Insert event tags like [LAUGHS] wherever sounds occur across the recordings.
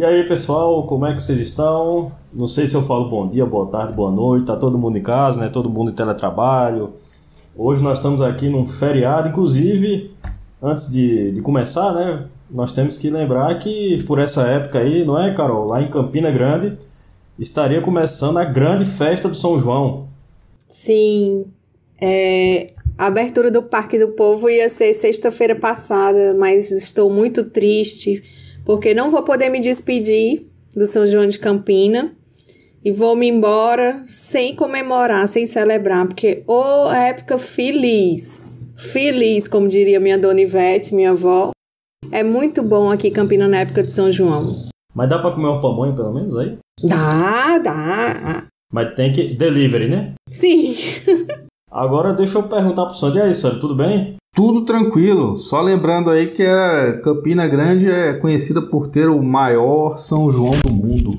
E aí, pessoal, como é que vocês estão? Não sei se eu falo bom dia, boa tarde, boa noite. Tá todo mundo em casa, né? Todo mundo em teletrabalho. Hoje nós estamos aqui num feriado, inclusive, antes de, de começar, né? Nós temos que lembrar que por essa época aí, não é, Carol? Lá em Campina Grande estaria começando a grande festa do São João. Sim, é, a abertura do Parque do Povo ia ser sexta-feira passada, mas estou muito triste porque não vou poder me despedir do São João de Campina e vou me embora sem comemorar, sem celebrar, porque ô oh, época feliz, feliz, como diria minha dona Ivete, minha avó. É muito bom aqui Campina na época de São João. Mas dá para comer um pamonho pelo menos aí? Dá, dá. Mas tem que delivery, né? Sim. [LAUGHS] Agora deixa eu perguntar pro Sandro. E aí, Sandro, tudo bem? Tudo tranquilo. Só lembrando aí que a Campina Grande é conhecida por ter o maior São João do mundo.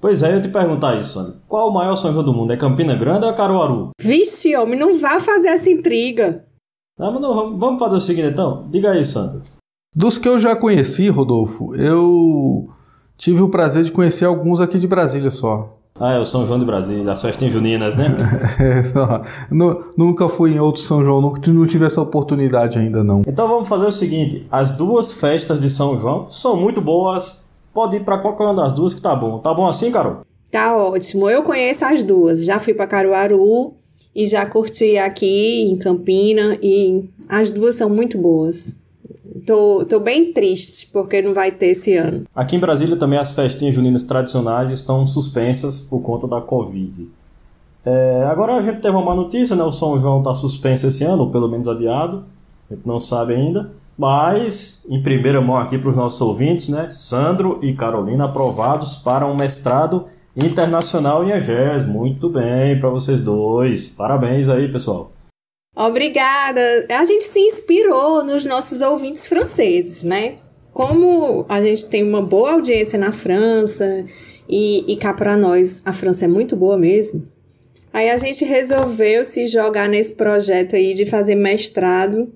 Pois é, eu te perguntar isso, Sandro. Qual o maior São João do mundo? É Campina Grande ou é Caruaru? Vixe, homem, não vá fazer essa intriga. Não, mas não, vamos fazer o seguinte então. Diga aí, Sandro. Dos que eu já conheci, Rodolfo, eu tive o prazer de conhecer alguns aqui de Brasília só. Ah, é o São João de Brasília, as festas juninas, né? [LAUGHS] é, nunca fui em outro São João, nunca, não tive essa oportunidade ainda não. Então vamos fazer o seguinte, as duas festas de São João são muito boas, pode ir para qualquer uma das duas que tá bom. Tá bom assim, Carol? Tá ótimo, eu conheço as duas, já fui para Caruaru e já curti aqui em Campina e as duas são muito boas. Tô, tô bem triste porque não vai ter esse ano. Aqui em Brasília também as festinhas juninas tradicionais estão suspensas por conta da Covid. É, agora a gente teve uma notícia, né? O São João está suspenso esse ano, ou pelo menos adiado. A gente não sabe ainda. Mas, em primeira mão aqui para os nossos ouvintes, né? Sandro e Carolina aprovados para um mestrado internacional em EGES. Muito bem para vocês dois. Parabéns aí, pessoal. Obrigada. A gente se inspirou nos nossos ouvintes franceses, né? Como a gente tem uma boa audiência na França e, e cá para nós a França é muito boa mesmo. Aí a gente resolveu se jogar nesse projeto aí de fazer mestrado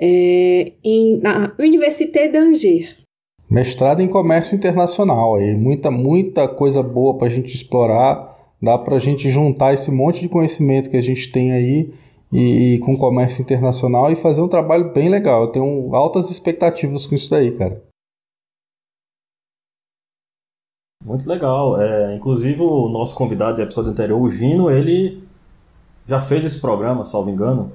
é, em, na Université d'Angers. Mestrado em comércio internacional, aí muita muita coisa boa para a gente explorar, dá para a gente juntar esse monte de conhecimento que a gente tem aí e, e com comércio internacional e fazer um trabalho bem legal. Eu tenho altas expectativas com isso daí, cara. Muito legal. É, inclusive o nosso convidado do episódio anterior, o Gino, ele já fez esse programa, salvo engano.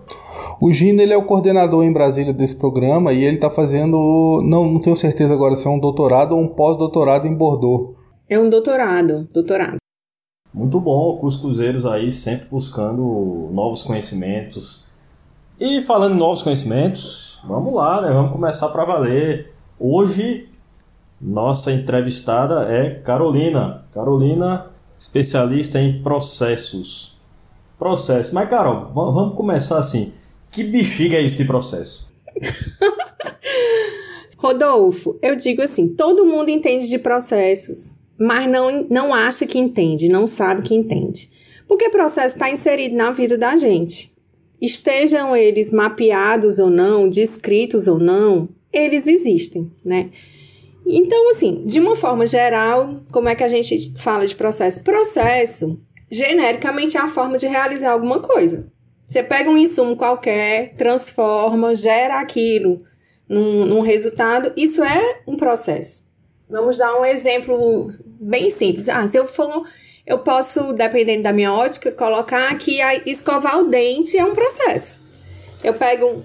O Gino ele é o coordenador em Brasília desse programa e ele está fazendo, não, não tenho certeza agora se é um doutorado ou um pós-doutorado em Bordeaux. É um doutorado, doutorado. Muito bom, Cuscuzeiros aí sempre buscando novos conhecimentos. E falando em novos conhecimentos, vamos lá, né? Vamos começar para valer. Hoje, nossa entrevistada é Carolina. Carolina, especialista em processos. Processo. Mas, Carol, vamos começar assim. Que bexiga é isso de processo? [LAUGHS] Rodolfo, eu digo assim: todo mundo entende de processos mas não, não acha que entende, não sabe que entende. Porque o processo está inserido na vida da gente. Estejam eles mapeados ou não, descritos ou não, eles existem, né? Então, assim, de uma forma geral, como é que a gente fala de processo? Processo, genericamente, é a forma de realizar alguma coisa. Você pega um insumo qualquer, transforma, gera aquilo num, num resultado, isso é um processo. Vamos dar um exemplo bem simples. Ah, se eu for, eu posso, dependendo da minha ótica, colocar que a escovar o dente é um processo. Eu pego um,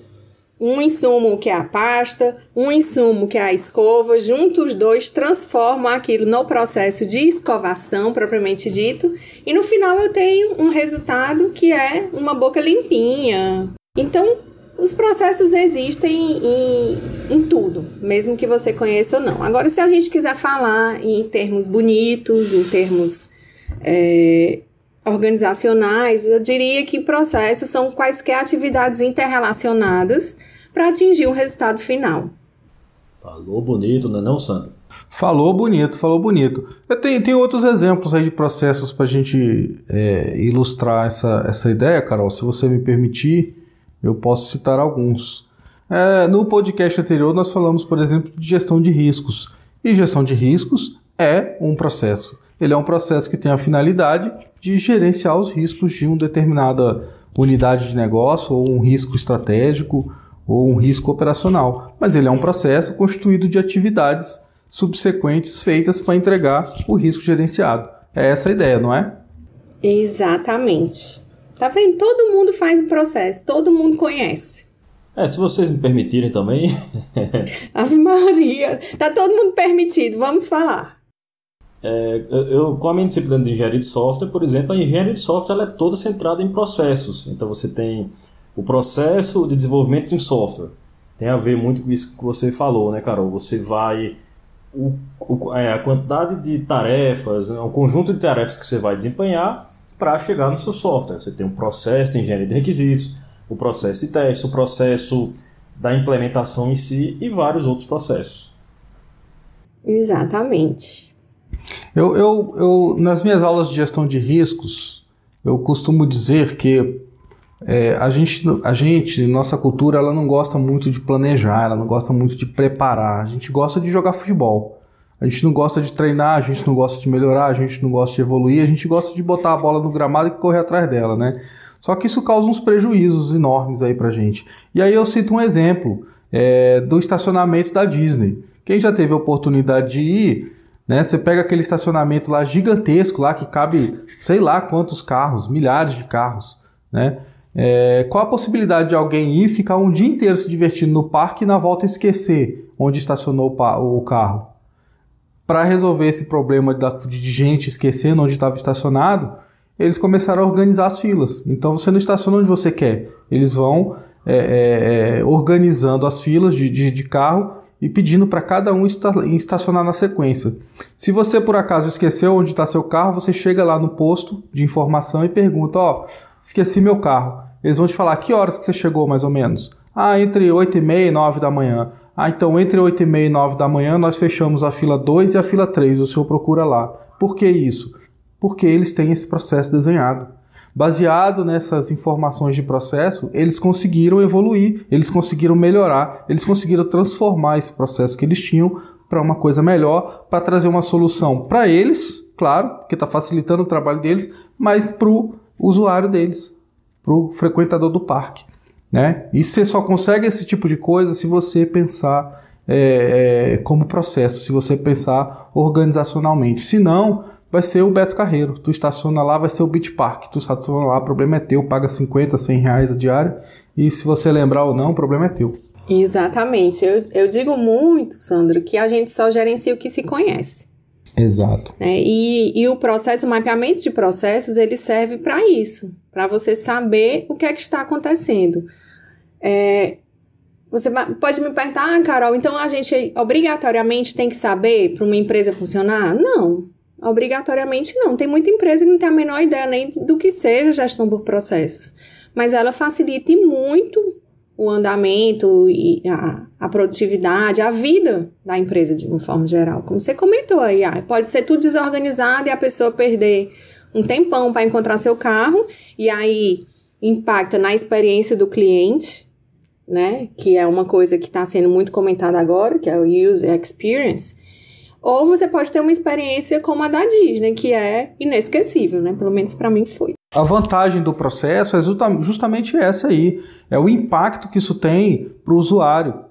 um insumo que é a pasta, um insumo que é a escova, junto os dois, transformo aquilo no processo de escovação propriamente dito, e no final eu tenho um resultado que é uma boca limpinha. Então, os processos existem em, em tudo, mesmo que você conheça ou não. Agora, se a gente quiser falar em termos bonitos, em termos é, organizacionais, eu diria que processos são quaisquer atividades interrelacionadas para atingir um resultado final. Falou bonito, não é não, Sandro? Falou bonito, falou bonito. Eu tenho, tenho outros exemplos aí de processos para a gente é, ilustrar essa, essa ideia, Carol, se você me permitir. Eu posso citar alguns. É, no podcast anterior, nós falamos, por exemplo, de gestão de riscos. E gestão de riscos é um processo. Ele é um processo que tem a finalidade de gerenciar os riscos de uma determinada unidade de negócio, ou um risco estratégico, ou um risco operacional. Mas ele é um processo constituído de atividades subsequentes feitas para entregar o risco gerenciado. É essa a ideia, não é? Exatamente. Tá vendo? Todo mundo faz um processo, todo mundo conhece. É, se vocês me permitirem também. [LAUGHS] Ave Maria, tá todo mundo permitido, vamos falar. É, eu, com a minha disciplina de engenharia de software, por exemplo, a engenharia de software ela é toda centrada em processos. Então você tem o processo de desenvolvimento de um software. Tem a ver muito com isso que você falou, né, Carol? Você vai. O, o, é, a quantidade de tarefas, o conjunto de tarefas que você vai desempenhar para chegar no seu software. Você tem um processo de engenharia de requisitos, o processo de teste, o processo da implementação em si e vários outros processos. Exatamente. Eu, eu, eu, nas minhas aulas de gestão de riscos, eu costumo dizer que é, a, gente, a gente, nossa cultura, ela não gosta muito de planejar, ela não gosta muito de preparar. A gente gosta de jogar futebol. A gente não gosta de treinar, a gente não gosta de melhorar, a gente não gosta de evoluir, a gente gosta de botar a bola no gramado e correr atrás dela, né? Só que isso causa uns prejuízos enormes aí pra gente. E aí eu cito um exemplo é, do estacionamento da Disney. Quem já teve a oportunidade de ir, né? Você pega aquele estacionamento lá gigantesco, lá que cabe sei lá quantos carros, milhares de carros, né? É, qual a possibilidade de alguém ir ficar um dia inteiro se divertindo no parque e na volta esquecer onde estacionou o carro? Para resolver esse problema de gente esquecendo onde estava estacionado, eles começaram a organizar as filas. Então você não estaciona onde você quer. Eles vão é, é, é organizando as filas de, de, de carro e pedindo para cada um estacionar na sequência. Se você por acaso esqueceu onde está seu carro, você chega lá no posto de informação e pergunta: Ó, esqueci meu carro. Eles vão te falar que horas que você chegou mais ou menos. Ah, entre 8 e meia e 9 da manhã. Ah, então entre 8 e meia e 9 da manhã nós fechamos a fila 2 e a fila 3, o senhor procura lá. Por que isso? Porque eles têm esse processo desenhado. Baseado nessas informações de processo, eles conseguiram evoluir, eles conseguiram melhorar, eles conseguiram transformar esse processo que eles tinham para uma coisa melhor, para trazer uma solução para eles, claro, que está facilitando o trabalho deles, mas para o usuário deles, para o frequentador do parque. Né? E você só consegue esse tipo de coisa se você pensar é, é, como processo, se você pensar organizacionalmente. Se não, vai ser o Beto Carreiro. Tu estaciona lá, vai ser o Beach Park. Tu estaciona lá, o problema é teu, paga 50, 100 reais a diária. E se você lembrar ou não, o problema é teu. Exatamente. Eu, eu digo muito, Sandro, que a gente só gerencia o que se conhece. Exato. É, e, e o processo, o mapeamento de processos, ele serve para isso, para você saber o que é que está acontecendo. É, você pode me perguntar, ah, Carol, então a gente obrigatoriamente tem que saber para uma empresa funcionar? Não, obrigatoriamente não. Tem muita empresa que não tem a menor ideia nem do que seja gestão por processos. Mas ela facilita muito o andamento e a, a produtividade, a vida da empresa de uma forma geral. Como você comentou aí, ah, pode ser tudo desorganizado e a pessoa perder um tempão para encontrar seu carro e aí impacta na experiência do cliente né? Que é uma coisa que está sendo muito comentada agora, que é o user experience. Ou você pode ter uma experiência como a da Disney, que é inesquecível, né? Pelo menos para mim foi. A vantagem do processo é justamente essa aí, é o impacto que isso tem para o usuário.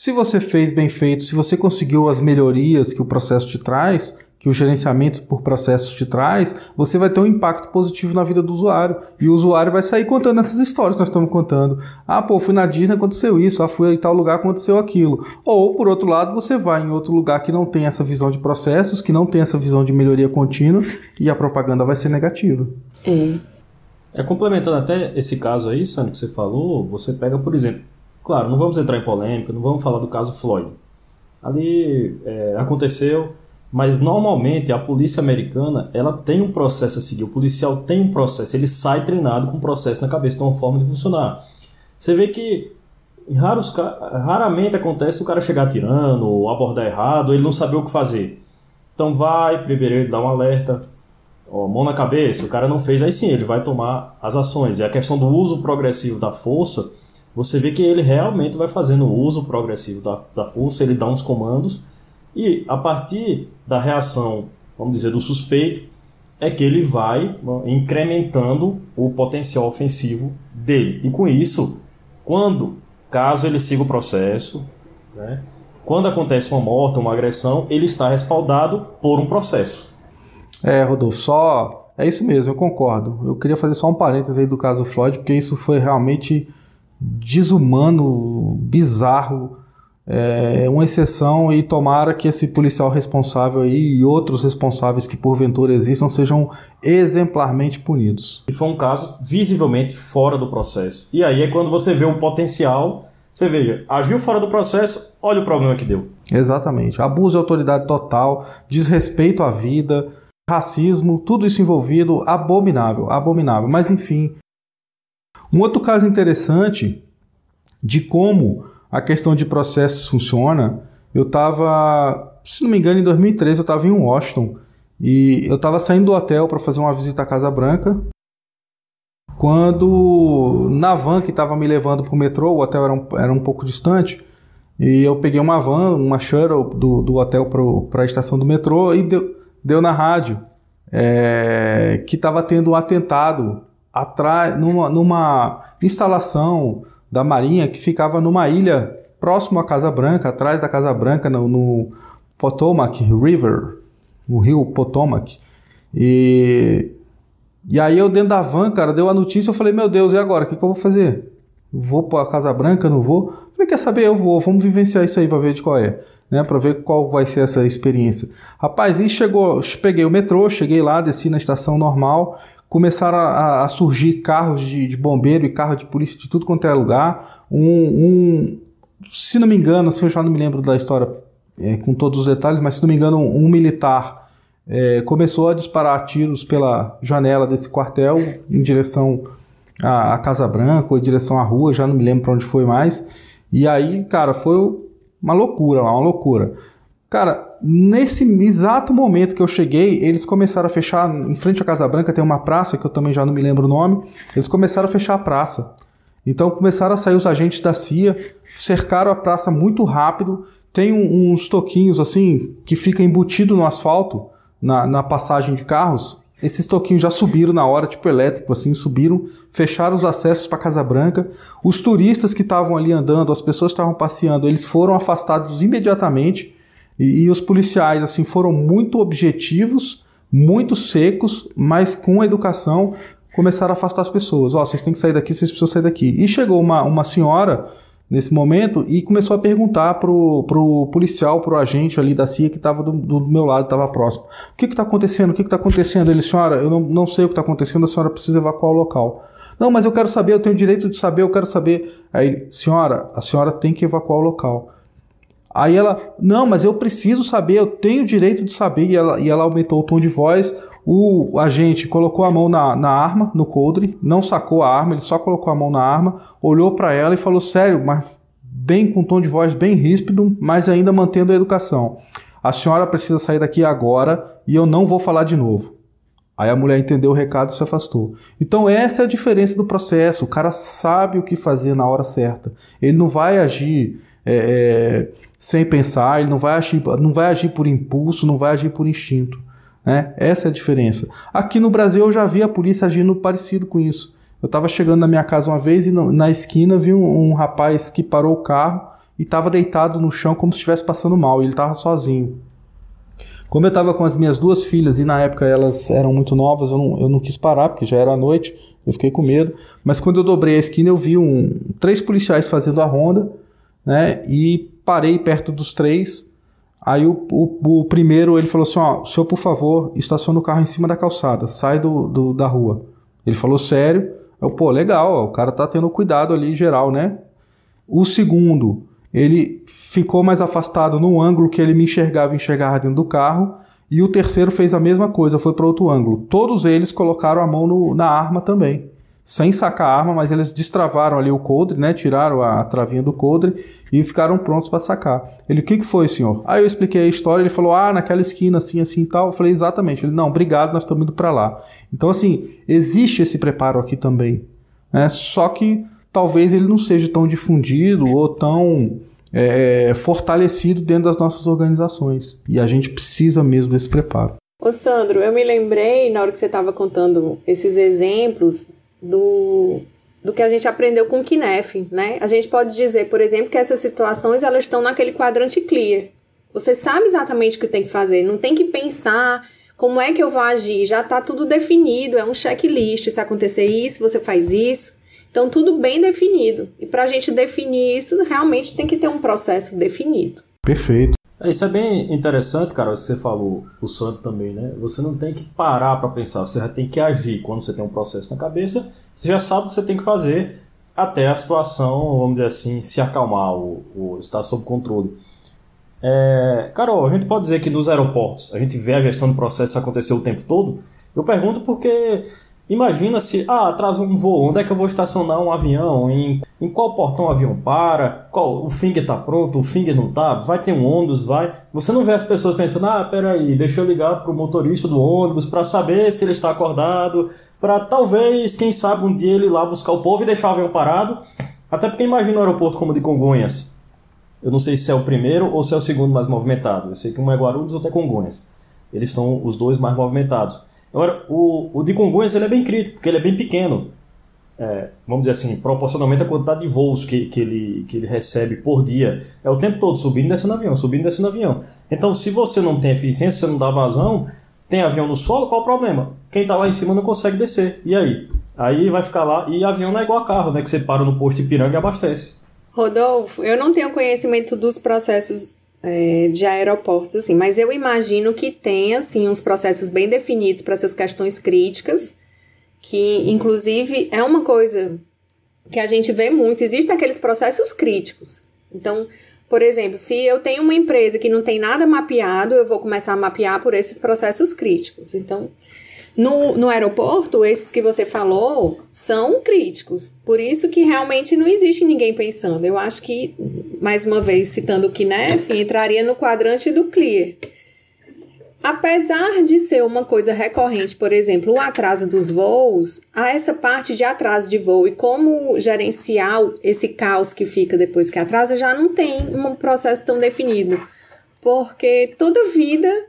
Se você fez bem feito, se você conseguiu as melhorias que o processo te traz, que o gerenciamento por processos te traz, você vai ter um impacto positivo na vida do usuário. E o usuário vai sair contando essas histórias que nós estamos contando. Ah, pô, fui na Disney, aconteceu isso. Ah, fui em tal lugar, aconteceu aquilo. Ou, por outro lado, você vai em outro lugar que não tem essa visão de processos, que não tem essa visão de melhoria contínua, e a propaganda vai ser negativa. É. É, complementando até esse caso aí, Sandro, que você falou, você pega, por exemplo, claro, não vamos entrar em polêmica, não vamos falar do caso Floyd. Ali é, aconteceu, mas normalmente a polícia americana ela tem um processo a seguir. O policial tem um processo, ele sai treinado com um processo na cabeça, tem uma forma de funcionar. Você vê que raros, raramente acontece o cara chegar tirando ou abordar errado, ele não saber o que fazer. Então vai, primeiro ele dá um alerta, ó, mão na cabeça, o cara não fez, aí sim ele vai tomar as ações. E a questão do uso progressivo da força, você vê que ele realmente vai fazendo uso progressivo da, da força, ele dá uns comandos E a partir da reação, vamos dizer, do suspeito, é que ele vai incrementando o potencial ofensivo dele. E com isso, quando, caso ele siga o processo, né, quando acontece uma morte, uma agressão, ele está respaldado por um processo. É, Rodolfo, só. É isso mesmo, eu concordo. Eu queria fazer só um parênteses aí do caso Floyd, porque isso foi realmente desumano, bizarro, é uma exceção e tomara que esse policial responsável aí e outros responsáveis que porventura existam sejam exemplarmente punidos. E foi um caso visivelmente fora do processo. E aí é quando você vê o potencial, você veja, agiu fora do processo, olha o problema que deu. Exatamente. Abuso de autoridade total, desrespeito à vida, racismo, tudo isso envolvido, abominável, abominável. Mas enfim, um outro caso interessante de como a questão de processos funciona, eu estava, se não me engano, em 2013 eu estava em Washington e eu estava saindo do hotel para fazer uma visita à Casa Branca. Quando na van que estava me levando para o metrô, o hotel era um, era um pouco distante, e eu peguei uma van, uma shuttle do, do hotel para a estação do metrô e deu, deu na rádio é, que estava tendo um atentado atrás, numa, numa instalação da Marinha que ficava numa ilha próximo à Casa Branca, atrás da Casa Branca, no, no Potomac River, no rio Potomac. E, e aí eu dentro da van, cara, deu a notícia, eu falei, meu Deus, e agora? O que, que eu vou fazer? Vou para a Casa Branca, não vou? Falei, quer saber? Eu vou, vamos vivenciar isso aí para ver de qual é, né? Para ver qual vai ser essa experiência. Rapaz, e chegou, peguei o metrô, cheguei lá, desci na estação normal, começaram a, a surgir carros de, de, bombeiro e carro de polícia de tudo quanto é lugar. Um, um, se não me engano, se eu já não me lembro da história é, com todos os detalhes, mas se não me engano, um, um militar é, começou a disparar tiros pela janela desse quartel em direção à, à Casa Branca ou em direção à rua, já não me lembro para onde foi mais. E aí, cara, foi uma loucura lá, uma loucura. Cara, nesse exato momento que eu cheguei, eles começaram a fechar, em frente à Casa Branca tem uma praça, que eu também já não me lembro o nome, eles começaram a fechar a praça. Então começaram a sair os agentes da CIA, cercaram a praça muito rápido, tem um, uns toquinhos assim, que fica embutido no asfalto, na, na passagem de carros, esses toquinhos já subiram na hora, tipo elétrico, assim, subiram, fecharam os acessos para Casa Branca. Os turistas que estavam ali andando, as pessoas que estavam passeando, eles foram afastados imediatamente. E, e os policiais assim foram muito objetivos, muito secos, mas com educação começaram a afastar as pessoas. Ó, oh, vocês têm que sair daqui, vocês precisam sair daqui. E chegou uma, uma senhora nesse momento e começou a perguntar pro, pro policial, pro agente ali da CIA que estava do, do, meu lado, estava próximo. O que está acontecendo? O que está acontecendo? Ele, senhora, eu não, não sei o que está acontecendo, a senhora precisa evacuar o local. Não, mas eu quero saber, eu tenho o direito de saber, eu quero saber. Aí, senhora, a senhora tem que evacuar o local. Aí ela, não, mas eu preciso saber, eu tenho o direito de saber. E ela, e ela aumentou o tom de voz. O agente colocou a mão na, na arma, no coldre, não sacou a arma, ele só colocou a mão na arma, olhou para ela e falou: Sério, mas bem com tom de voz bem ríspido, mas ainda mantendo a educação. A senhora precisa sair daqui agora e eu não vou falar de novo. Aí a mulher entendeu o recado e se afastou. Então essa é a diferença do processo. O cara sabe o que fazer na hora certa. Ele não vai agir é, é, sem pensar, ele não vai agir, não vai agir por impulso, não vai agir por instinto. Né? Essa é a diferença. Aqui no Brasil eu já vi a polícia agindo parecido com isso. Eu estava chegando na minha casa uma vez e na esquina vi um, um, rapaz que parou o carro e estava deitado no chão como se estivesse passando mal, e ele estava sozinho. Como eu estava com as minhas duas filhas e na época elas eram muito novas, eu não, eu não quis parar porque já era noite, eu fiquei com medo. Mas quando eu dobrei a esquina eu vi um, três policiais fazendo a ronda né? E parei perto dos três. Aí o, o, o primeiro ele falou assim: ó, senhor, por favor, estaciona o carro em cima da calçada, sai do, do da rua. Ele falou sério. Eu, pô, legal, ó, o cara tá tendo cuidado ali geral, né? O segundo, ele ficou mais afastado no ângulo que ele me enxergava e enxergava dentro do carro. E o terceiro fez a mesma coisa, foi para outro ângulo. Todos eles colocaram a mão no, na arma também sem sacar a arma, mas eles destravaram ali o coldre, né? Tiraram a travinha do coldre e ficaram prontos para sacar. Ele, o que, que foi, senhor? Aí eu expliquei a história, ele falou, ah, naquela esquina, assim, assim e tal. Eu falei, exatamente. Ele, não, obrigado, nós estamos indo para lá. Então, assim, existe esse preparo aqui também. Né? Só que talvez ele não seja tão difundido ou tão é, fortalecido dentro das nossas organizações. E a gente precisa mesmo desse preparo. Ô Sandro, eu me lembrei na hora que você estava contando esses exemplos do, do que a gente aprendeu com o KINEF, né? A gente pode dizer, por exemplo, que essas situações elas estão naquele quadrante clear. Você sabe exatamente o que tem que fazer, não tem que pensar como é que eu vou agir, já está tudo definido, é um checklist. Se acontecer isso, você faz isso. Então, tudo bem definido. E para a gente definir isso, realmente tem que ter um processo definido. Perfeito. É, isso é bem interessante, cara. Você falou, o Santo também, né? Você não tem que parar para pensar, você já tem que agir. Quando você tem um processo na cabeça, você já sabe o que você tem que fazer até a situação, vamos dizer assim, se acalmar ou, ou estar sob controle. É, Carol, a gente pode dizer que nos aeroportos a gente vê a gestão do processo acontecer o tempo todo? Eu pergunto porque Imagina se, ah, atrasou um voo, onde é que eu vou estacionar um avião? Em, em qual portão o avião para? Qual, o finger tá pronto, o finger não tá? Vai ter um ônibus, vai? Você não vê as pessoas pensando, ah, peraí, deixa eu ligar pro motorista do ônibus para saber se ele está acordado, para talvez, quem sabe, um dia ele ir lá buscar o povo e deixar o avião parado. Até porque imagina o aeroporto como o de Congonhas. Eu não sei se é o primeiro ou se é o segundo mais movimentado. Eu sei que um é Guarulhos, outro é Congonhas. Eles são os dois mais movimentados. Agora, o, o de Congonhas ele é bem crítico, porque ele é bem pequeno. É, vamos dizer assim, proporcionalmente à quantidade de voos que, que, ele, que ele recebe por dia. É o tempo todo subindo e descendo avião, subindo e descendo avião. Então, se você não tem eficiência, você não dá vazão, tem avião no solo, qual o problema? Quem está lá em cima não consegue descer. E aí? Aí vai ficar lá. E avião não é igual a carro, né? Que você para no posto Ipiranga e abastece. Rodolfo, eu não tenho conhecimento dos processos é, de aeroportos, assim, mas eu imagino que tenha, assim, uns processos bem definidos para essas questões críticas, que, inclusive, é uma coisa que a gente vê muito, existem aqueles processos críticos. Então, por exemplo, se eu tenho uma empresa que não tem nada mapeado, eu vou começar a mapear por esses processos críticos. Então, no, no aeroporto, esses que você falou são críticos. Por isso que realmente não existe ninguém pensando. Eu acho que, mais uma vez, citando o KNEF, entraria no quadrante do clear. Apesar de ser uma coisa recorrente, por exemplo, o atraso dos voos, a essa parte de atraso de voo e como gerenciar esse caos que fica depois que atrasa, já não tem um processo tão definido. Porque toda vida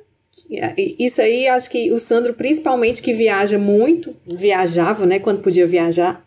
isso aí, acho que o Sandro, principalmente, que viaja muito, viajava, né, quando podia viajar.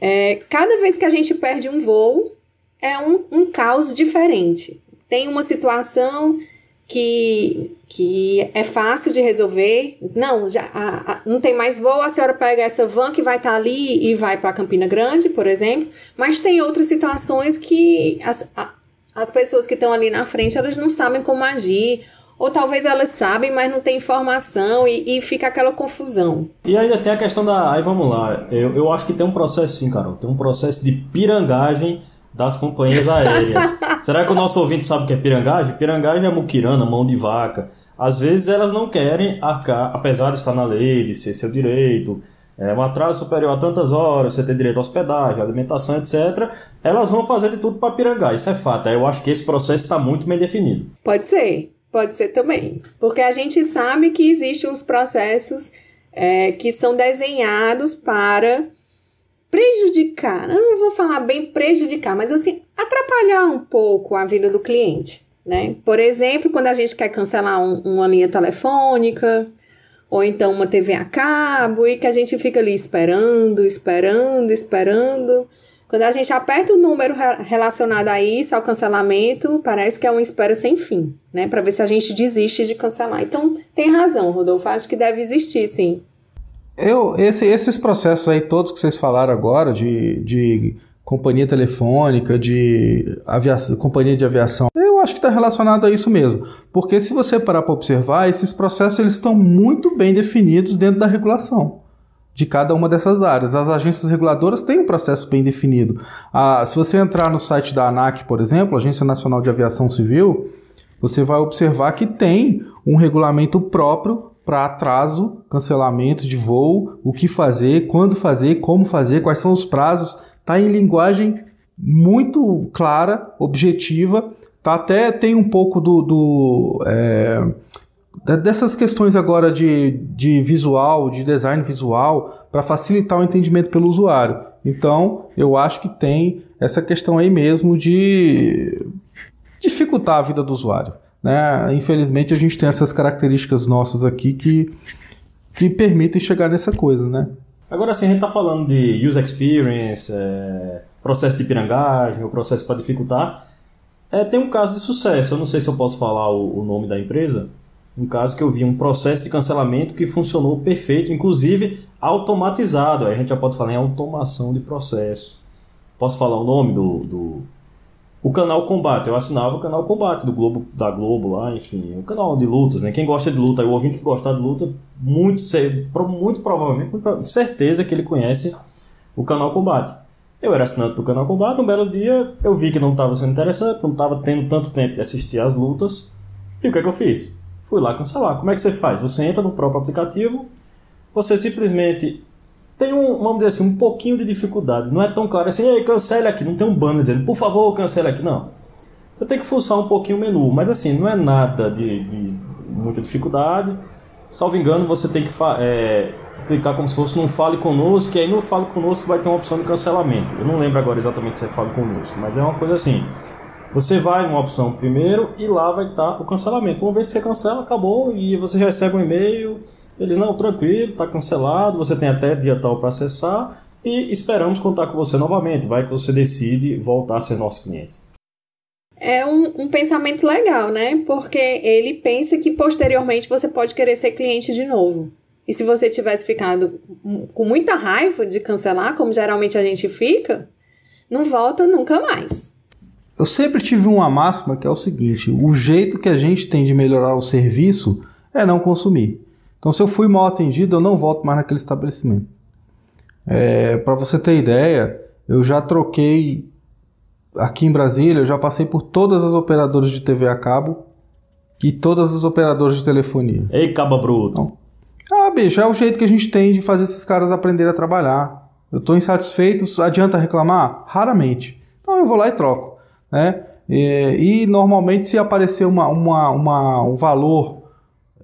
É, cada vez que a gente perde um voo, é um, um caos diferente. Tem uma situação que, que é fácil de resolver. Não, já a, a, não tem mais voo, a senhora pega essa van que vai estar tá ali e vai para Campina Grande, por exemplo. Mas tem outras situações que as, a, as pessoas que estão ali na frente, elas não sabem como agir ou talvez elas sabem, mas não tem informação e, e fica aquela confusão. E ainda tem a questão da. Aí vamos lá. Eu, eu acho que tem um processo sim, Carol. Tem um processo de pirangagem das companhias aéreas. [LAUGHS] Será que o nosso ouvinte sabe o que é pirangagem? Pirangagem é muquirana, mão de vaca. Às vezes elas não querem arcar, apesar de estar na lei, de ser seu direito, é, um atraso superior a tantas horas, você tem direito a hospedagem, alimentação, etc. Elas vão fazer de tudo para pirangar, isso é fato. Eu acho que esse processo está muito bem definido. Pode ser. Pode ser também. Porque a gente sabe que existem uns processos é, que são desenhados para prejudicar. Eu não vou falar bem prejudicar, mas assim, atrapalhar um pouco a vida do cliente. Né? Por exemplo, quando a gente quer cancelar um, uma linha telefônica, ou então uma TV a cabo, e que a gente fica ali esperando, esperando, esperando. Quando a gente aperta o número relacionado a isso, ao cancelamento, parece que é uma espera sem fim, né? Para ver se a gente desiste de cancelar. Então, tem razão, Rodolfo. Acho que deve existir, sim. Eu, esse, esses processos aí, todos que vocês falaram agora, de, de companhia telefônica, de aviação, companhia de aviação, eu acho que está relacionado a isso mesmo. Porque se você parar para observar, esses processos eles estão muito bem definidos dentro da regulação de cada uma dessas áreas. As agências reguladoras têm um processo bem definido. Ah, se você entrar no site da ANAC, por exemplo, Agência Nacional de Aviação Civil, você vai observar que tem um regulamento próprio para atraso, cancelamento de voo, o que fazer, quando fazer, como fazer, quais são os prazos. Está em linguagem muito clara, objetiva. Tá até tem um pouco do, do é, dessas questões agora de, de visual, de design visual, para facilitar o entendimento pelo usuário. Então, eu acho que tem essa questão aí mesmo de dificultar a vida do usuário. Né? Infelizmente a gente tem essas características nossas aqui que, que permitem chegar nessa coisa, né? Agora sim, a gente está falando de user experience, é, processo de pirangagem, o processo para dificultar. É, tem um caso de sucesso, eu não sei se eu posso falar o, o nome da empresa, um caso que eu vi um processo de cancelamento que funcionou perfeito, inclusive automatizado. Aí a gente já pode falar em automação de processo. Posso falar o nome do, do o canal Combate. Eu assinava o canal Combate do Globo, da Globo lá, enfim, o canal de lutas, né? Quem gosta de luta, o ouvinte que gosta de luta, muito, muito provavelmente, com certeza que ele conhece o canal Combate. Eu era assinante do canal Combate, um belo dia eu vi que não estava sendo interessante, não estava tendo tanto tempo de assistir às lutas. E o que é que eu fiz? Fui lá cancelar. Como é que você faz? Você entra no próprio aplicativo, você simplesmente tem um, vamos dizer assim, um pouquinho de dificuldade. Não é tão claro assim, ei, cancele aqui. Não tem um banner dizendo, por favor, cancele aqui. Não. Você tem que forçar um pouquinho o menu. Mas assim, não é nada de, de muita dificuldade. Salvo engano, você tem que é, clicar como se fosse no Fale Conosco, e aí no Fale Conosco vai ter uma opção de cancelamento. Eu não lembro agora exatamente se é Fale Conosco, mas é uma coisa assim. Você vai numa opção primeiro e lá vai estar o cancelamento. Uma vez que você cancela, acabou e você recebe um e-mail eles, não, tranquilo, está cancelado, você tem até dia tal para acessar e esperamos contar com você novamente. Vai que você decide voltar a ser nosso cliente. É um, um pensamento legal, né? Porque ele pensa que posteriormente você pode querer ser cliente de novo. E se você tivesse ficado com muita raiva de cancelar, como geralmente a gente fica, não volta nunca mais. Eu sempre tive uma máxima que é o seguinte: o jeito que a gente tem de melhorar o serviço é não consumir. Então, se eu fui mal atendido, eu não volto mais naquele estabelecimento. É, Para você ter ideia, eu já troquei aqui em Brasília, eu já passei por todas as operadoras de TV a cabo e todas as operadoras de telefonia. Ei, caba bruto. Então, ah, bicho, é o jeito que a gente tem de fazer esses caras aprenderem a trabalhar. Eu estou insatisfeito, adianta reclamar? Raramente. Então eu vou lá e troco. Né? E, e normalmente, se aparecer uma, uma, uma, um valor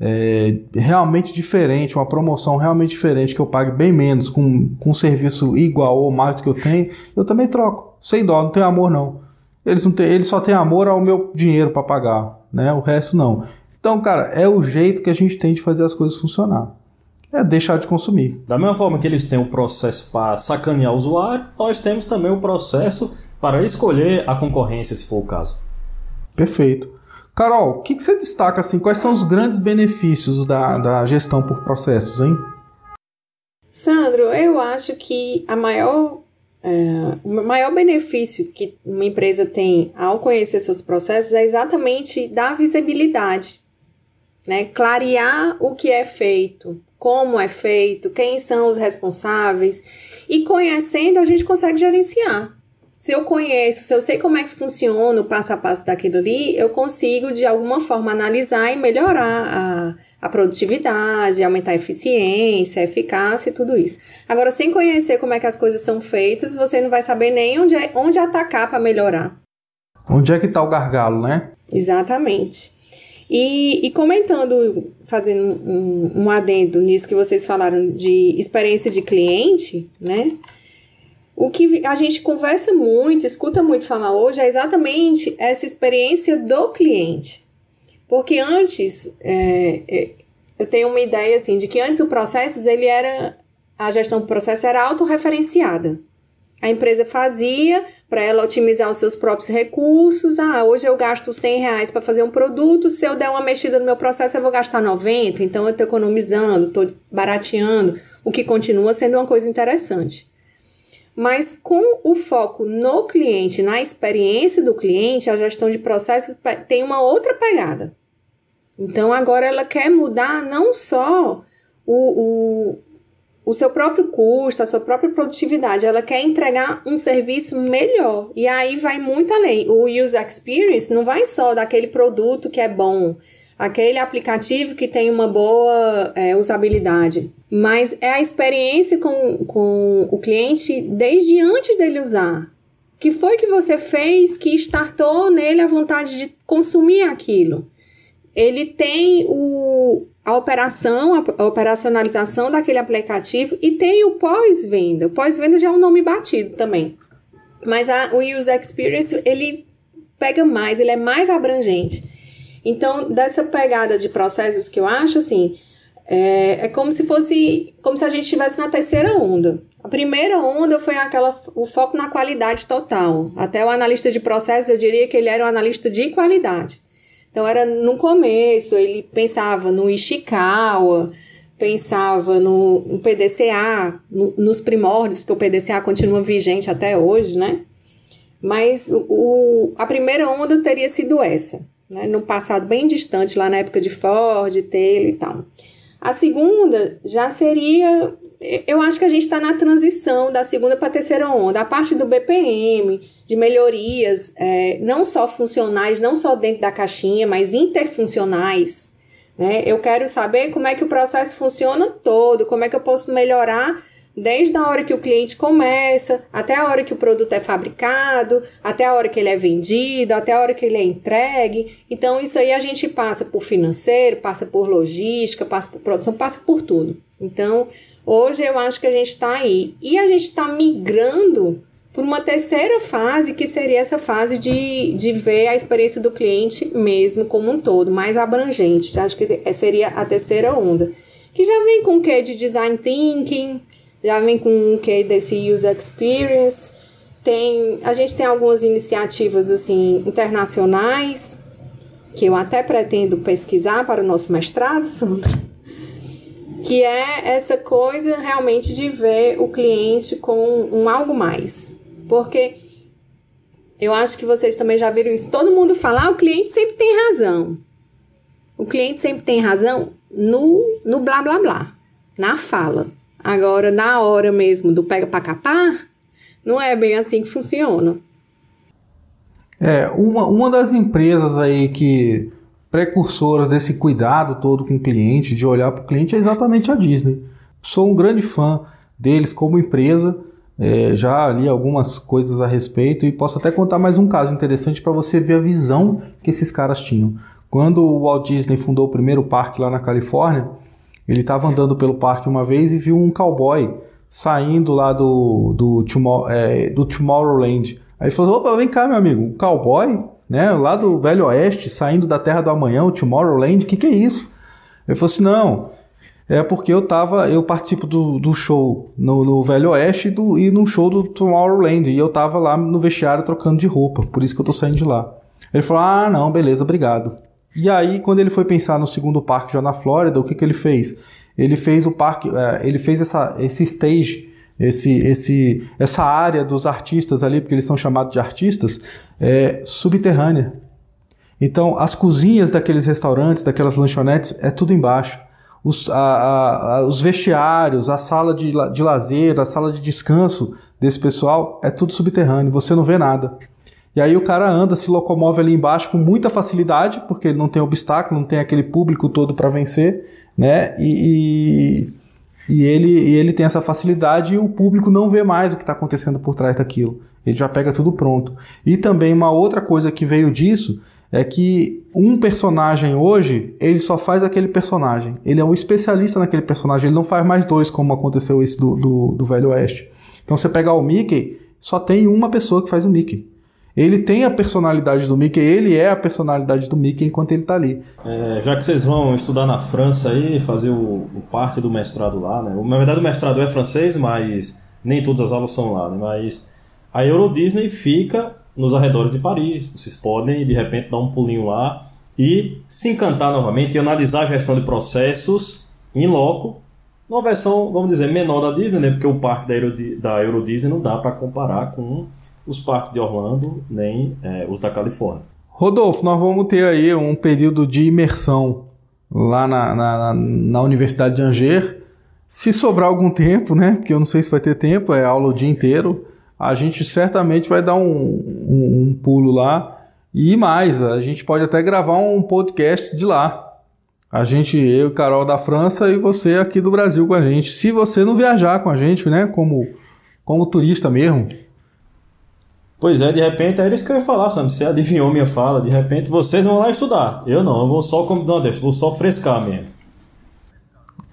é, realmente diferente, uma promoção realmente diferente, que eu pague bem menos, com, com um serviço igual ou mais do que eu tenho, eu também troco. Sem dó, não tem amor não. Eles, não têm, eles só têm amor ao meu dinheiro para pagar, né? o resto não. Então, cara, é o jeito que a gente tem de fazer as coisas funcionar. É deixar de consumir. Da mesma forma que eles têm o processo para sacanear o usuário, nós temos também o processo para escolher a concorrência, se for o caso. Perfeito. Carol, o que, que, você destaca assim? Quais são os grandes benefícios da, da gestão por processos, hein? Sandro, eu acho que a maior, é, o maior benefício que uma empresa tem ao conhecer seus processos é exatamente dar visibilidade, né? Clarear o que é feito, como é feito, quem são os responsáveis e conhecendo a gente consegue gerenciar se eu conheço, se eu sei como é que funciona o passo a passo daquilo ali, eu consigo de alguma forma analisar e melhorar a, a produtividade, aumentar a eficiência, a eficácia e tudo isso. Agora, sem conhecer como é que as coisas são feitas, você não vai saber nem onde, é, onde atacar para melhorar. Onde é que está o gargalo, né? Exatamente. E, e comentando, fazendo um, um adendo nisso que vocês falaram de experiência de cliente, né? O que a gente conversa muito, escuta muito falar hoje é exatamente essa experiência do cliente. Porque antes, é, é, eu tenho uma ideia assim, de que antes o processo, ele era, a gestão do processo era autorreferenciada. A empresa fazia para ela otimizar os seus próprios recursos. Ah, hoje eu gasto 100 reais para fazer um produto, se eu der uma mexida no meu processo eu vou gastar 90, então eu estou economizando, estou barateando, o que continua sendo uma coisa interessante. Mas com o foco no cliente, na experiência do cliente, a gestão de processos tem uma outra pegada. Então agora ela quer mudar não só o, o, o seu próprio custo, a sua própria produtividade, ela quer entregar um serviço melhor. E aí vai muito além. O user experience não vai só daquele produto que é bom, aquele aplicativo que tem uma boa é, usabilidade mas é a experiência com, com o cliente desde antes dele usar. que foi que você fez que startou nele a vontade de consumir aquilo? Ele tem o, a operação, a operacionalização daquele aplicativo e tem o pós-venda. O pós-venda já é um nome batido também. Mas a, o user experience, ele pega mais, ele é mais abrangente. Então, dessa pegada de processos que eu acho, assim, é, é como se fosse, como se a gente estivesse na terceira onda. A primeira onda foi aquela, o foco na qualidade total. Até o analista de processos, eu diria que ele era um analista de qualidade. Então, era no começo, ele pensava no Ishikawa, pensava no, no PDCA, no, nos primórdios, porque o PDCA continua vigente até hoje, né? Mas o, a primeira onda teria sido essa, né? no passado bem distante, lá na época de Ford, Taylor e tal. A segunda já seria. Eu acho que a gente está na transição da segunda para a terceira onda. A parte do BPM, de melhorias, é, não só funcionais, não só dentro da caixinha, mas interfuncionais. Né? Eu quero saber como é que o processo funciona todo, como é que eu posso melhorar desde a hora que o cliente começa, até a hora que o produto é fabricado, até a hora que ele é vendido, até a hora que ele é entregue. Então, isso aí a gente passa por financeiro, passa por logística, passa por produção, passa por tudo. Então, hoje eu acho que a gente está aí. E a gente está migrando por uma terceira fase, que seria essa fase de, de ver a experiência do cliente mesmo como um todo, mais abrangente. Acho que seria a terceira onda. Que já vem com o que de design thinking, já vem com o que desse user experience. Tem, a gente tem algumas iniciativas assim internacionais que eu até pretendo pesquisar para o nosso mestrado, Sandra, que é essa coisa realmente de ver o cliente com um algo mais. Porque eu acho que vocês também já viram isso. Todo mundo fala, ah, o cliente sempre tem razão. O cliente sempre tem razão no, no blá blá blá, na fala. Agora, na hora mesmo do pega para capar, não é bem assim que funciona. É, uma, uma das empresas aí que precursoras desse cuidado todo com o cliente, de olhar para o cliente, é exatamente a Disney. Sou um grande fã deles como empresa, é, já li algumas coisas a respeito e posso até contar mais um caso interessante para você ver a visão que esses caras tinham. Quando o Walt Disney fundou o primeiro parque lá na Califórnia, ele estava andando pelo parque uma vez e viu um cowboy saindo lá do, do, é, do Tomorrowland. Aí ele falou: opa, vem cá, meu amigo, um cowboy, né? Lá do Velho Oeste, saindo da Terra do Amanhã, o Tomorrowland, o que, que é isso? Ele falou assim: não, é porque eu tava, eu participo do, do show no, no Velho Oeste do, e no show do Tomorrowland, e eu tava lá no vestiário trocando de roupa, por isso que eu tô saindo de lá. Ele falou: ah, não, beleza, obrigado. E aí, quando ele foi pensar no segundo parque já na Flórida, o que, que ele fez? Ele fez o parque, é, ele fez essa, esse stage, esse, esse, essa área dos artistas ali, porque eles são chamados de artistas, é, subterrânea. Então, as cozinhas daqueles restaurantes, daquelas lanchonetes, é tudo embaixo. Os, a, a, os vestiários, a sala de, de lazer, a sala de descanso desse pessoal, é tudo subterrâneo, você não vê nada. E aí o cara anda, se locomove ali embaixo com muita facilidade, porque ele não tem obstáculo, não tem aquele público todo para vencer, né? E, e, e, ele, e ele tem essa facilidade e o público não vê mais o que está acontecendo por trás daquilo. Ele já pega tudo pronto. E também uma outra coisa que veio disso é que um personagem hoje, ele só faz aquele personagem. Ele é um especialista naquele personagem, ele não faz mais dois, como aconteceu esse do, do, do Velho Oeste. Então você pegar o Mickey, só tem uma pessoa que faz o Mickey. Ele tem a personalidade do Mickey, ele é a personalidade do Mickey enquanto ele está ali. É, já que vocês vão estudar na França aí, fazer o, o, parte do mestrado lá, né? Na verdade o mestrado é francês, mas nem todas as aulas são lá, né? Mas a Euro Disney fica nos arredores de Paris. Vocês podem de repente dar um pulinho lá e se encantar novamente e analisar a gestão de processos em loco, numa versão, vamos dizer, menor da Disney, né? Porque o parque da Euro, da Euro Disney não dá para comparar com os parques de Orlando, nem é, os da Califórnia. Rodolfo, nós vamos ter aí um período de imersão lá na, na, na Universidade de Angers. Se sobrar algum tempo, né? Porque eu não sei se vai ter tempo, é aula o dia inteiro. A gente certamente vai dar um, um, um pulo lá. E mais, a gente pode até gravar um podcast de lá. A gente, eu e Carol da França e você aqui do Brasil com a gente. Se você não viajar com a gente, né? Como, como turista mesmo. Pois é, de repente era isso que eu ia falar, sabe? Você adivinhou minha fala, de repente vocês vão lá estudar. Eu não, eu vou só como Nordeste, vou só frescar mesmo.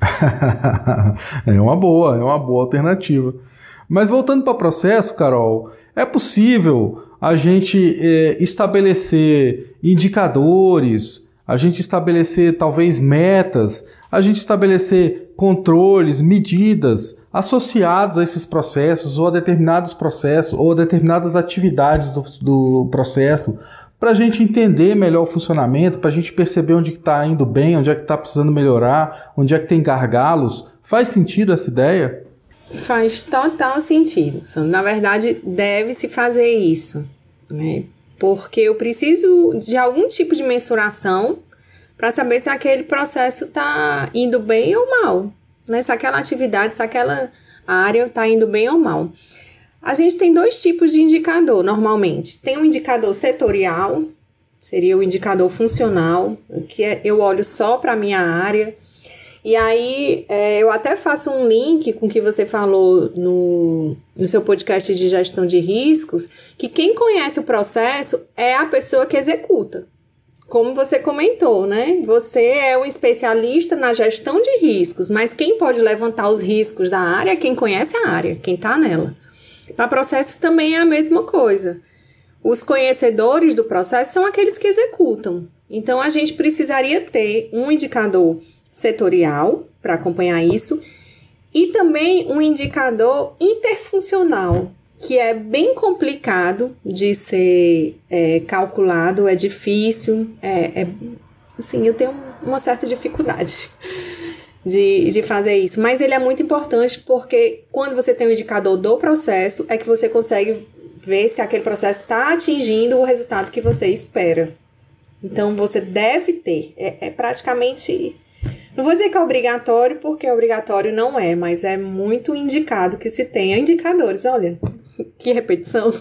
[LAUGHS] é uma boa, é uma boa alternativa. Mas voltando para o processo, Carol, é possível a gente é, estabelecer indicadores, a gente estabelecer talvez metas, a gente estabelecer controles, medidas associados a esses processos ou a determinados processos ou a determinadas atividades do, do processo para a gente entender melhor o funcionamento, para a gente perceber onde está indo bem, onde é que está precisando melhorar, onde é que tem gargalos. Faz sentido essa ideia? Faz total sentido. Na verdade, deve-se fazer isso, né? Porque eu preciso de algum tipo de mensuração para saber se aquele processo está indo bem ou mal, né? Se aquela atividade, se aquela área está indo bem ou mal. A gente tem dois tipos de indicador normalmente. Tem um indicador setorial, seria o indicador funcional, que é, eu olho só para a minha área. E aí é, eu até faço um link com o que você falou no, no seu podcast de gestão de riscos, que quem conhece o processo é a pessoa que executa como você comentou, né? Você é um especialista na gestão de riscos, mas quem pode levantar os riscos da área é quem conhece a área, quem está nela. Para processos também é a mesma coisa. Os conhecedores do processo são aqueles que executam. Então a gente precisaria ter um indicador setorial para acompanhar isso e também um indicador interfuncional que é bem complicado de ser é, calculado, é difícil, é, é, assim, eu tenho uma certa dificuldade [LAUGHS] de, de fazer isso, mas ele é muito importante porque quando você tem um indicador do processo, é que você consegue ver se aquele processo está atingindo o resultado que você espera. Então você deve ter, é, é praticamente não vou dizer que é obrigatório, porque obrigatório não é, mas é muito indicado que se tenha indicadores. Olha, [LAUGHS] que repetição.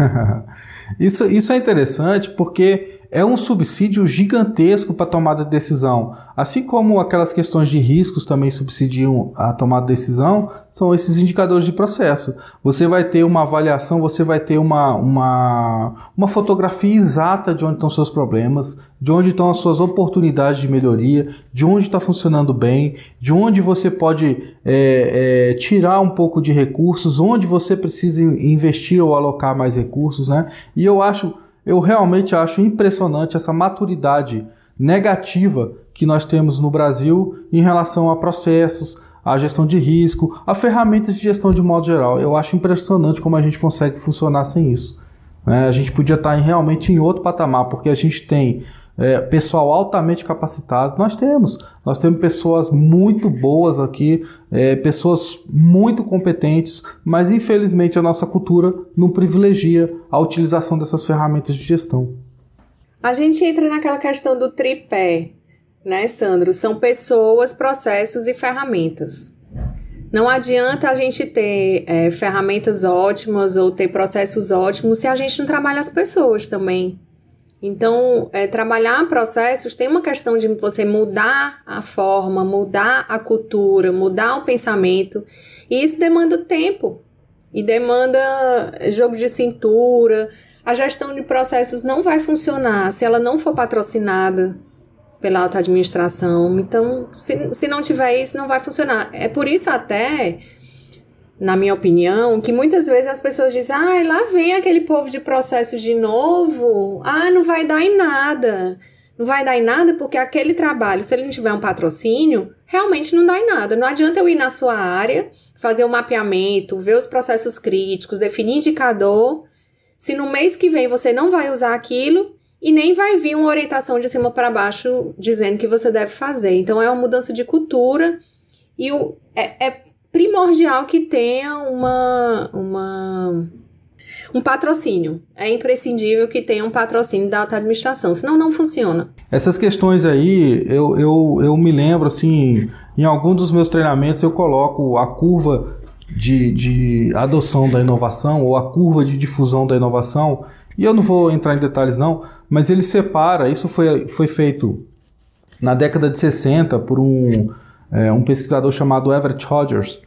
[LAUGHS] isso, isso é interessante porque é um subsídio gigantesco para tomada de decisão. Assim como aquelas questões de riscos também subsidiam a tomada de decisão, são esses indicadores de processo. Você vai ter uma avaliação, você vai ter uma, uma, uma fotografia exata de onde estão seus problemas, de onde estão as suas oportunidades de melhoria, de onde está funcionando bem, de onde você pode é, é, tirar um pouco de recursos, onde você precisa investir ou alocar mais recursos. Né? E eu acho eu realmente acho impressionante essa maturidade negativa que nós temos no Brasil em relação a processos, a gestão de risco, a ferramentas de gestão de modo geral. Eu acho impressionante como a gente consegue funcionar sem isso. Né? A gente podia estar realmente em outro patamar, porque a gente tem é, pessoal altamente capacitado. Nós temos. Nós temos pessoas muito boas aqui, é, pessoas muito competentes, mas infelizmente a nossa cultura não privilegia a utilização dessas ferramentas de gestão. A gente entra naquela questão do tripé, né, Sandro? São pessoas, processos e ferramentas. Não adianta a gente ter é, ferramentas ótimas ou ter processos ótimos se a gente não trabalha as pessoas também. Então, é, trabalhar processos tem uma questão de você mudar a forma, mudar a cultura, mudar o pensamento, e isso demanda tempo e demanda jogo de cintura. A gestão de processos não vai funcionar se ela não for patrocinada pela alta administração. Então, se, se não tiver isso, não vai funcionar. É por isso até na minha opinião, que muitas vezes as pessoas dizem: ah, lá vem aquele povo de processo de novo, ah, não vai dar em nada. Não vai dar em nada porque aquele trabalho, se ele não tiver um patrocínio, realmente não dá em nada. Não adianta eu ir na sua área, fazer o um mapeamento, ver os processos críticos, definir indicador, se no mês que vem você não vai usar aquilo e nem vai vir uma orientação de cima para baixo dizendo que você deve fazer. Então é uma mudança de cultura e o, é, é primordial que tenha uma, uma um patrocínio. É imprescindível que tenha um patrocínio da alta administração, senão não funciona. Essas questões aí, eu, eu, eu me lembro, assim, em algum dos meus treinamentos eu coloco a curva de, de adoção da inovação ou a curva de difusão da inovação, e eu não vou entrar em detalhes não, mas ele separa, isso foi, foi feito na década de 60 por um é, um pesquisador chamado Everett Rogers,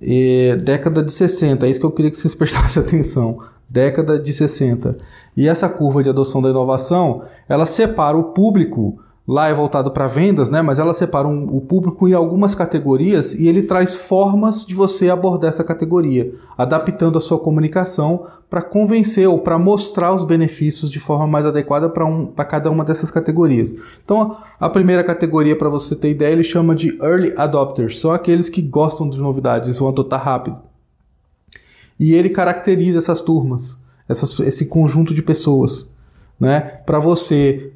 e, década de 60, é isso que eu queria que vocês [LAUGHS] prestassem atenção, década de 60. E essa curva de adoção da inovação, ela separa o público lá é voltado para vendas, né? Mas ela separa um, o público em algumas categorias e ele traz formas de você abordar essa categoria, adaptando a sua comunicação para convencer ou para mostrar os benefícios de forma mais adequada para um, cada uma dessas categorias. Então, a primeira categoria, para você ter ideia, ele chama de Early Adopters, são aqueles que gostam de novidades, vão adotar rápido. E ele caracteriza essas turmas, essas, esse conjunto de pessoas, né? Para você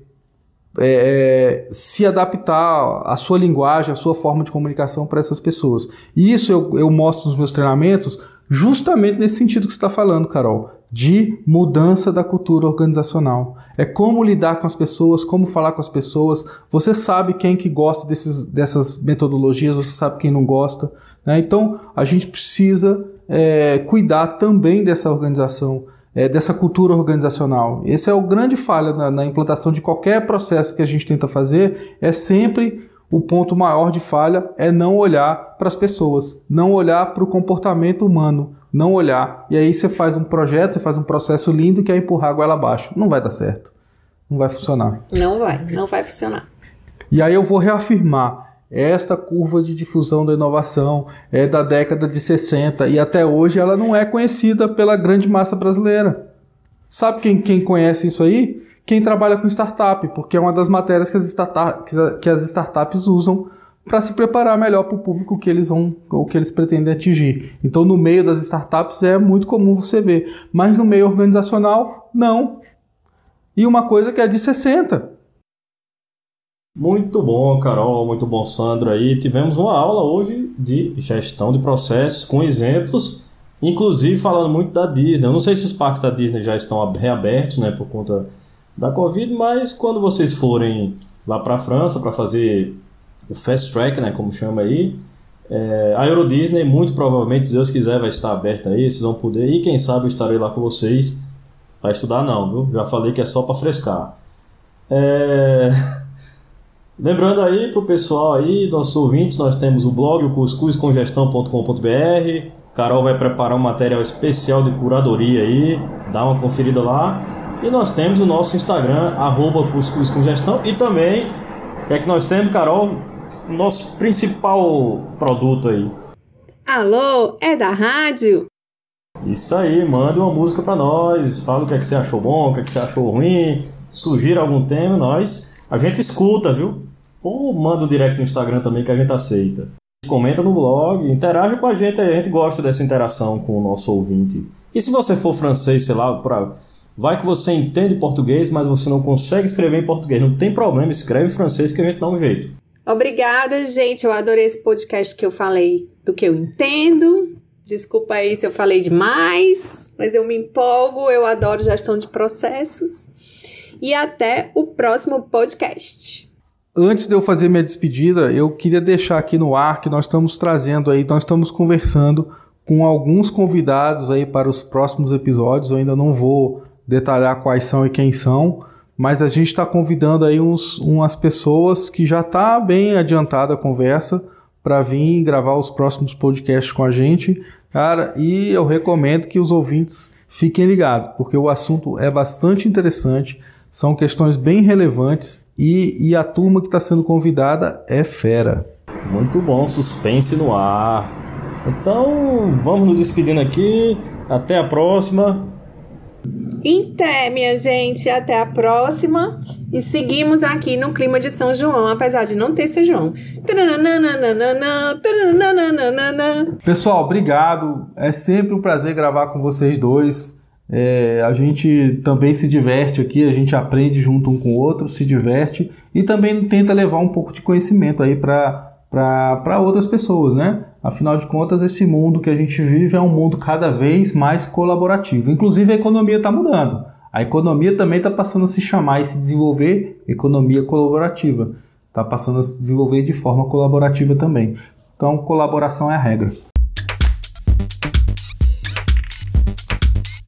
é, é, se adaptar a sua linguagem, a sua forma de comunicação para essas pessoas. E isso eu, eu mostro nos meus treinamentos justamente nesse sentido que você está falando, Carol, de mudança da cultura organizacional. É como lidar com as pessoas, como falar com as pessoas. Você sabe quem que gosta desses, dessas metodologias, você sabe quem não gosta. Né? Então a gente precisa é, cuidar também dessa organização é, dessa cultura organizacional. Esse é o grande falha na, na, implantação de qualquer processo que a gente tenta fazer, é sempre o ponto maior de falha é não olhar para as pessoas, não olhar para o comportamento humano, não olhar. E aí você faz um projeto, você faz um processo lindo e quer empurrar a goela abaixo. Não vai dar certo. Não vai funcionar. Não vai, não vai funcionar. E aí eu vou reafirmar esta curva de difusão da inovação é da década de 60 e até hoje ela não é conhecida pela grande massa brasileira. Sabe quem, quem conhece isso aí? Quem trabalha com startup, porque é uma das matérias que as, startup, que as startups usam para se preparar melhor para o público que eles vão ou que eles pretendem atingir. Então, no meio das startups é muito comum você ver, mas no meio organizacional, não. E uma coisa que é de 60. Muito bom, Carol, muito bom, Sandro aí. Tivemos uma aula hoje de gestão de processos com exemplos, inclusive falando muito da Disney. Eu não sei se os parques da Disney já estão reabertos, né, por conta da Covid, mas quando vocês forem lá para a França para fazer o Fast Track, né, como chama aí, é, a Euro Disney muito provavelmente, se Deus quiser, vai estar aberta aí, vocês vão poder e quem sabe eu estarei lá com vocês. Vai estudar não, viu? Já falei que é só para frescar. É... [LAUGHS] Lembrando aí pro pessoal aí, nossos ouvintes, nós temos o blog, o cuscuzcongestão.com.br. Carol vai preparar um material especial de curadoria aí, dá uma conferida lá. E nós temos o nosso Instagram, arroba cuscuzcongestão. E também, o que é que nós temos, Carol? O nosso principal produto aí. Alô, é da rádio? Isso aí, mande uma música para nós, fala o que é que você achou bom, o que é que você achou ruim, sugira algum tema, nós a gente escuta, viu? Ou manda um direct no Instagram também que a gente aceita. Comenta no blog, interage com a gente, a gente gosta dessa interação com o nosso ouvinte. E se você for francês, sei lá, pra... vai que você entende português, mas você não consegue escrever em português. Não tem problema, escreve em francês que a gente dá um jeito. Obrigada, gente. Eu adorei esse podcast que eu falei do que eu entendo. Desculpa aí se eu falei demais, mas eu me empolgo, eu adoro gestão de processos e até o próximo podcast. Antes de eu fazer minha despedida, eu queria deixar aqui no ar que nós estamos trazendo aí, nós estamos conversando com alguns convidados aí para os próximos episódios. Eu ainda não vou detalhar quais são e quem são, mas a gente está convidando aí uns, umas pessoas que já está bem adiantada a conversa para vir gravar os próximos podcasts com a gente, cara. E eu recomendo que os ouvintes fiquem ligados, porque o assunto é bastante interessante. São questões bem relevantes e, e a turma que está sendo convidada é fera. Muito bom, suspense no ar. Então, vamos nos despedindo aqui. Até a próxima. Até, minha gente, até a próxima. E seguimos aqui no clima de São João, apesar de não ter São João. Pessoal, obrigado. É sempre um prazer gravar com vocês dois. É, a gente também se diverte aqui, a gente aprende junto um com o outro, se diverte e também tenta levar um pouco de conhecimento aí para outras pessoas, né? Afinal de contas, esse mundo que a gente vive é um mundo cada vez mais colaborativo. Inclusive, a economia está mudando. A economia também está passando a se chamar e se desenvolver economia colaborativa. Está passando a se desenvolver de forma colaborativa também. Então, colaboração é a regra.